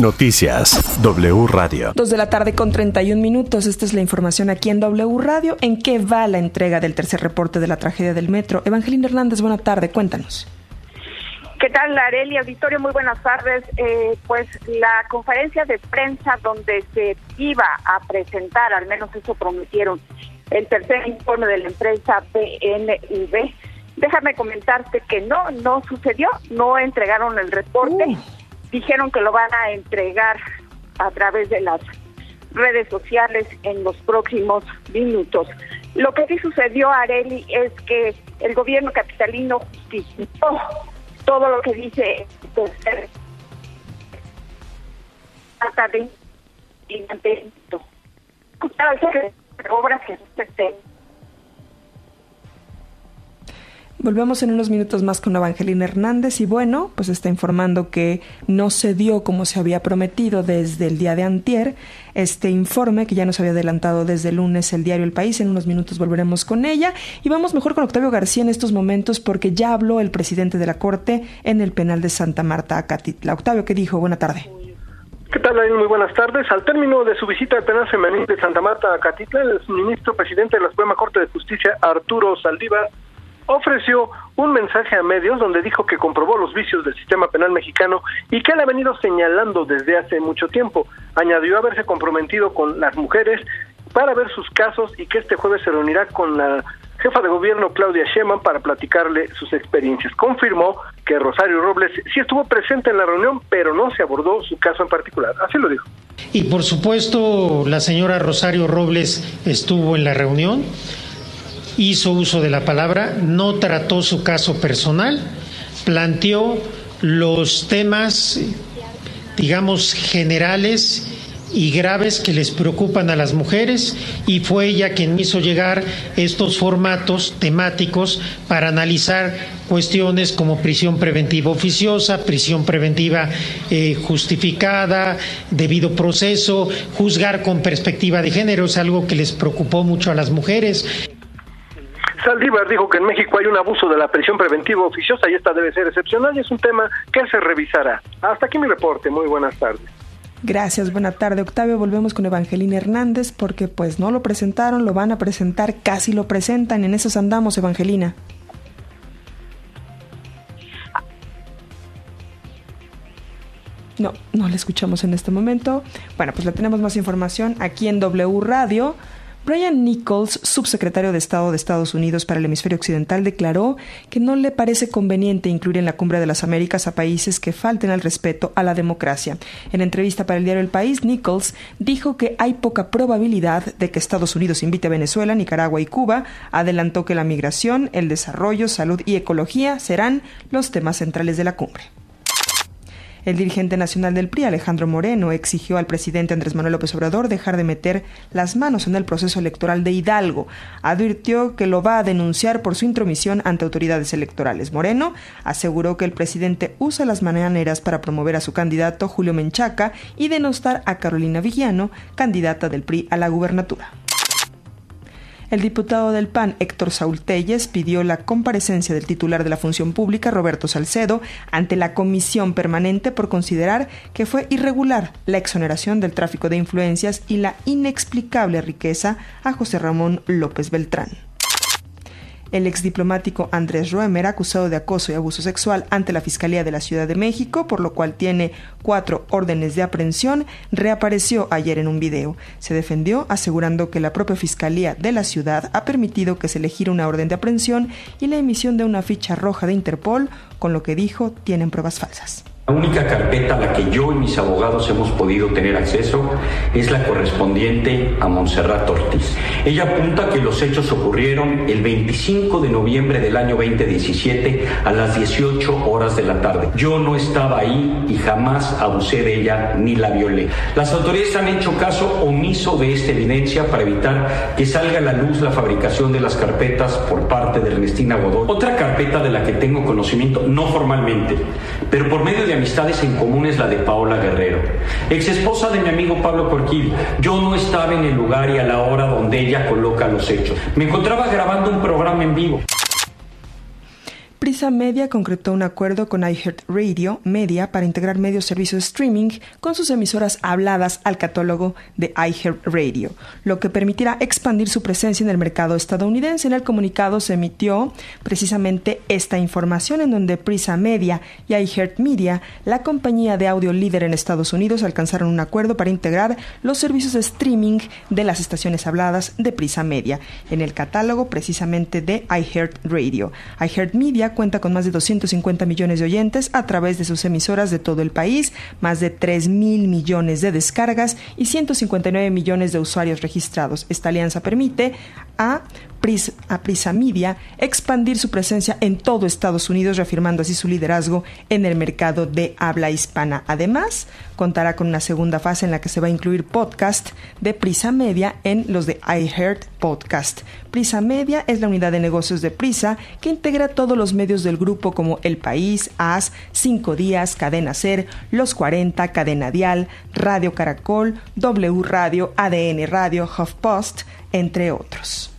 Noticias W Radio. Dos de la tarde con 31 minutos. Esta es la información aquí en W Radio. ¿En qué va la entrega del tercer reporte de la tragedia del metro? Evangelina Hernández, buena tarde. Cuéntanos. ¿Qué tal, Areli? Auditorio, muy buenas tardes. Eh, pues la conferencia de prensa donde se iba a presentar, al menos eso prometieron, el tercer informe de la empresa BNV. Déjame comentarte que no, no sucedió, no entregaron el reporte, dijeron que lo van a entregar a través de las redes sociales en los próximos minutos. Lo que sí sucedió, Areli, es que el gobierno capitalino justificó todo lo que dice tercer de obras que Volvemos en unos minutos más con Evangelina Hernández y bueno, pues está informando que no se dio como se había prometido desde el día de antier este informe que ya nos había adelantado desde el lunes el diario El País. En unos minutos volveremos con ella y vamos mejor con Octavio García en estos momentos porque ya habló el presidente de la Corte en el penal de Santa Marta, Acatitla. Octavio, ¿qué dijo? Buena tarde. ¿Qué tal, Muy buenas tardes. Al término de su visita al penal femenil de Santa Marta, Acatitla, el ministro presidente de la Suprema Corte de Justicia, Arturo Saldívar, ofreció un mensaje a medios donde dijo que comprobó los vicios del sistema penal mexicano y que él ha venido señalando desde hace mucho tiempo. Añadió haberse comprometido con las mujeres para ver sus casos y que este jueves se reunirá con la jefa de gobierno Claudia Sheinbaum para platicarle sus experiencias. Confirmó que Rosario Robles sí estuvo presente en la reunión, pero no se abordó su caso en particular. Así lo dijo. Y por supuesto, la señora Rosario Robles estuvo en la reunión, hizo uso de la palabra, no trató su caso personal, planteó los temas, digamos, generales y graves que les preocupan a las mujeres y fue ella quien hizo llegar estos formatos temáticos para analizar cuestiones como prisión preventiva oficiosa, prisión preventiva eh, justificada, debido proceso, juzgar con perspectiva de género, es algo que les preocupó mucho a las mujeres. Saldívar dijo que en México hay un abuso de la prisión preventiva oficiosa y esta debe ser excepcional y es un tema que se revisará. Hasta aquí mi reporte. Muy buenas tardes. Gracias, buena tarde Octavio. Volvemos con Evangelina Hernández porque pues no lo presentaron, lo van a presentar, casi lo presentan. En esos andamos, Evangelina. No, no la escuchamos en este momento. Bueno, pues le tenemos más información aquí en W Radio. Brian Nichols, subsecretario de Estado de Estados Unidos para el hemisferio occidental, declaró que no le parece conveniente incluir en la Cumbre de las Américas a países que falten al respeto a la democracia. En entrevista para el diario El País, Nichols dijo que hay poca probabilidad de que Estados Unidos invite a Venezuela, Nicaragua y Cuba. Adelantó que la migración, el desarrollo, salud y ecología serán los temas centrales de la cumbre. El dirigente nacional del PRI, Alejandro Moreno, exigió al presidente Andrés Manuel López Obrador dejar de meter las manos en el proceso electoral de Hidalgo. Advirtió que lo va a denunciar por su intromisión ante autoridades electorales. Moreno aseguró que el presidente usa las maneras para promover a su candidato Julio Menchaca y denostar a Carolina Villano, candidata del PRI a la gubernatura. El diputado del PAN, Héctor Saúl Telles, pidió la comparecencia del titular de la función pública, Roberto Salcedo, ante la comisión permanente por considerar que fue irregular la exoneración del tráfico de influencias y la inexplicable riqueza a José Ramón López Beltrán. El exdiplomático Andrés Roemer, acusado de acoso y abuso sexual ante la Fiscalía de la Ciudad de México, por lo cual tiene cuatro órdenes de aprehensión, reapareció ayer en un video. Se defendió asegurando que la propia Fiscalía de la ciudad ha permitido que se elegir una orden de aprehensión y la emisión de una ficha roja de Interpol, con lo que dijo tienen pruebas falsas. La única carpeta a la que yo y mis abogados hemos podido tener acceso es la correspondiente a Montserrat Ortiz. Ella apunta que los hechos ocurrieron el 25 de noviembre del año 2017 a las 18 horas de la tarde. Yo no estaba ahí y jamás abusé de ella ni la violé. Las autoridades han hecho caso omiso de esta evidencia para evitar que salga a la luz la fabricación de las carpetas por parte de Ernestina Godoy. Otra carpeta de la que tengo conocimiento, no formalmente, pero por medio de amistades en común es la de Paola Guerrero, ex esposa de mi amigo Pablo Corquil. Yo no estaba en el lugar y a la hora donde ella coloca los hechos. Me encontraba grabando un programa en vivo. Prisa Media concretó un acuerdo con iHeartRadio Media para integrar medios servicios streaming con sus emisoras habladas al catálogo de iHeartRadio, lo que permitirá expandir su presencia en el mercado estadounidense. En el comunicado se emitió precisamente esta información en donde Prisa Media y iHeartMedia, la compañía de audio líder en Estados Unidos, alcanzaron un acuerdo para integrar los servicios de streaming de las estaciones habladas de Prisa Media en el catálogo precisamente de iHeartRadio. iHeartMedia cuenta con más de 250 millones de oyentes a través de sus emisoras de todo el país, más de 3 mil millones de descargas y 159 millones de usuarios registrados. Esta alianza permite a a Prisa Media expandir su presencia en todo Estados Unidos, reafirmando así su liderazgo en el mercado de habla hispana. Además, contará con una segunda fase en la que se va a incluir podcast de Prisa Media en los de iHeart Podcast. Prisa Media es la unidad de negocios de Prisa que integra todos los medios del grupo como El País, AS, Cinco Días, Cadena Ser, Los 40, Cadena Dial, Radio Caracol, W Radio, ADN Radio, HuffPost, entre otros.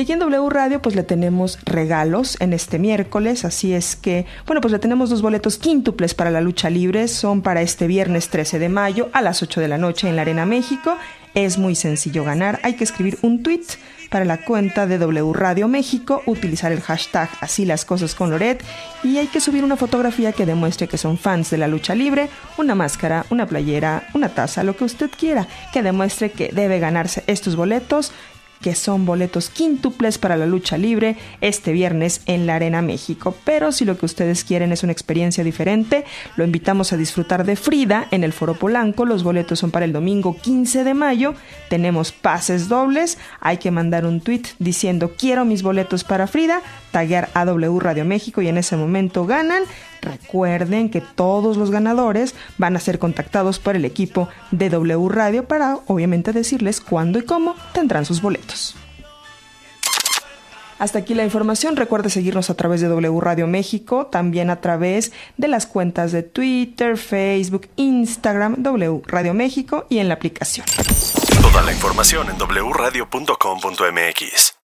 Y aquí en W Radio pues le tenemos regalos en este miércoles, así es que, bueno, pues le tenemos dos boletos quíntuples para la lucha libre, son para este viernes 13 de mayo a las 8 de la noche en la Arena México. Es muy sencillo ganar, hay que escribir un tweet para la cuenta de W Radio México, utilizar el hashtag así las cosas con Loret y hay que subir una fotografía que demuestre que son fans de la lucha libre, una máscara, una playera, una taza, lo que usted quiera, que demuestre que debe ganarse estos boletos que son boletos quíntuples para la lucha libre este viernes en la Arena México. Pero si lo que ustedes quieren es una experiencia diferente, lo invitamos a disfrutar de Frida en el Foro Polanco. Los boletos son para el domingo 15 de mayo. Tenemos pases dobles. Hay que mandar un tweet diciendo quiero mis boletos para Frida, taguear a W Radio México y en ese momento ganan. Recuerden que todos los ganadores van a ser contactados por el equipo de W Radio para obviamente decirles cuándo y cómo tendrán sus boletos. Hasta aquí la información. Recuerde seguirnos a través de W Radio México, también a través de las cuentas de Twitter, Facebook, Instagram, W Radio México y en la aplicación. Toda la información en wradio.com.mx.